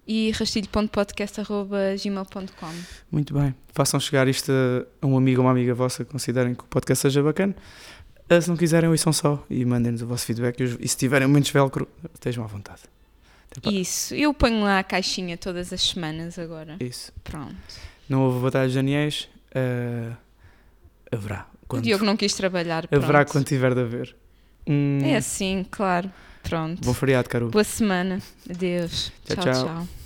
E rastilho.podcast.gmail.com Muito bem. Façam chegar isto a um amigo ou uma amiga vossa que considerem que o podcast seja bacana. Uh, se não quiserem, ouçam só e mandem-nos o vosso feedback. E se tiverem momentos velcro, estejam à vontade. Isso. Eu ponho lá a caixinha todas as semanas agora. Isso. Pronto. Não houve batalha de Daniels. Uh, haverá. Quando, o Diogo não quis trabalhar. Haverá quando tiver de haver. Hum, é assim, claro. Pronto. Bom feriado, Caru. Boa semana. Adeus. tchau. tchau. tchau.